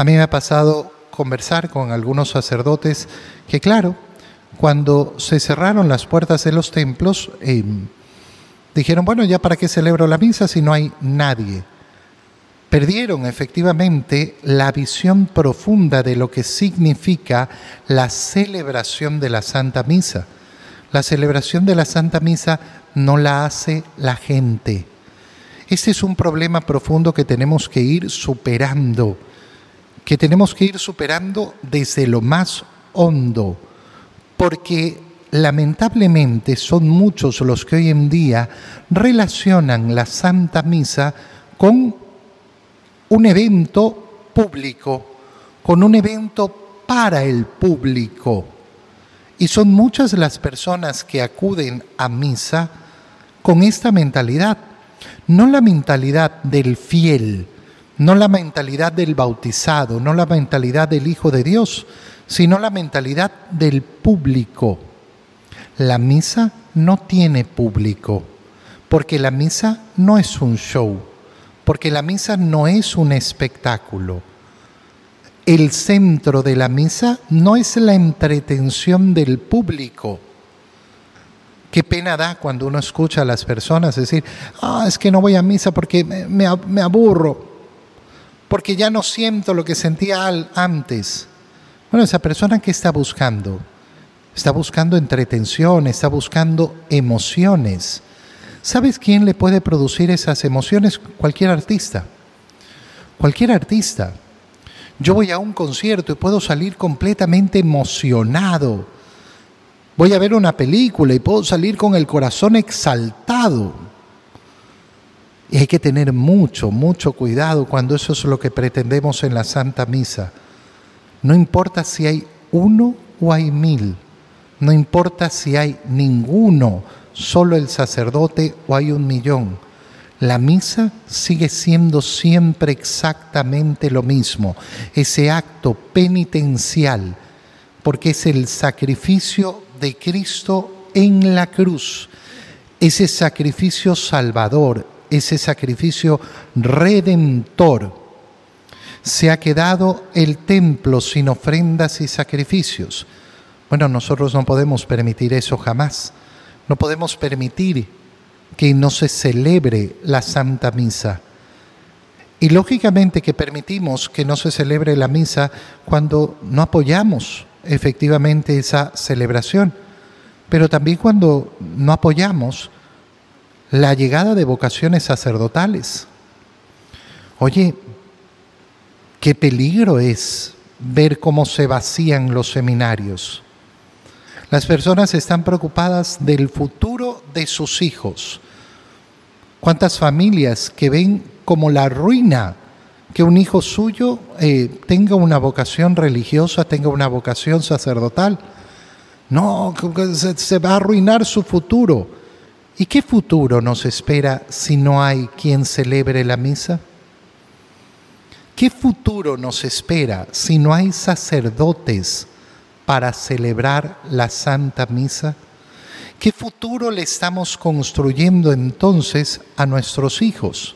A mí me ha pasado conversar con algunos sacerdotes que, claro, cuando se cerraron las puertas de los templos, em, dijeron, bueno, ya para qué celebro la misa si no hay nadie. Perdieron efectivamente la visión profunda de lo que significa la celebración de la Santa Misa. La celebración de la Santa Misa no la hace la gente. Este es un problema profundo que tenemos que ir superando, que tenemos que ir superando desde lo más hondo, porque lamentablemente son muchos los que hoy en día relacionan la Santa Misa con un evento público, con un evento para el público. Y son muchas las personas que acuden a misa con esta mentalidad, no la mentalidad del fiel, no la mentalidad del bautizado, no la mentalidad del Hijo de Dios, sino la mentalidad del público. La misa no tiene público, porque la misa no es un show porque la misa no es un espectáculo. El centro de la misa no es la entretención del público. Qué pena da cuando uno escucha a las personas decir, ah, es que no voy a misa porque me, me aburro, porque ya no siento lo que sentía antes. Bueno, esa persona que está buscando, está buscando entretención, está buscando emociones. ¿Sabes quién le puede producir esas emociones? Cualquier artista. Cualquier artista. Yo voy a un concierto y puedo salir completamente emocionado. Voy a ver una película y puedo salir con el corazón exaltado. Y hay que tener mucho, mucho cuidado cuando eso es lo que pretendemos en la Santa Misa. No importa si hay uno o hay mil. No importa si hay ninguno solo el sacerdote o hay un millón. La misa sigue siendo siempre exactamente lo mismo, ese acto penitencial, porque es el sacrificio de Cristo en la cruz, ese sacrificio salvador, ese sacrificio redentor. Se ha quedado el templo sin ofrendas y sacrificios. Bueno, nosotros no podemos permitir eso jamás. No podemos permitir que no se celebre la Santa Misa. Y lógicamente que permitimos que no se celebre la misa cuando no apoyamos efectivamente esa celebración, pero también cuando no apoyamos la llegada de vocaciones sacerdotales. Oye, qué peligro es ver cómo se vacían los seminarios. Las personas están preocupadas del futuro de sus hijos. ¿Cuántas familias que ven como la ruina que un hijo suyo eh, tenga una vocación religiosa, tenga una vocación sacerdotal? No, se va a arruinar su futuro. ¿Y qué futuro nos espera si no hay quien celebre la misa? ¿Qué futuro nos espera si no hay sacerdotes para celebrar la Santa Misa? ¿Qué futuro le estamos construyendo entonces a nuestros hijos?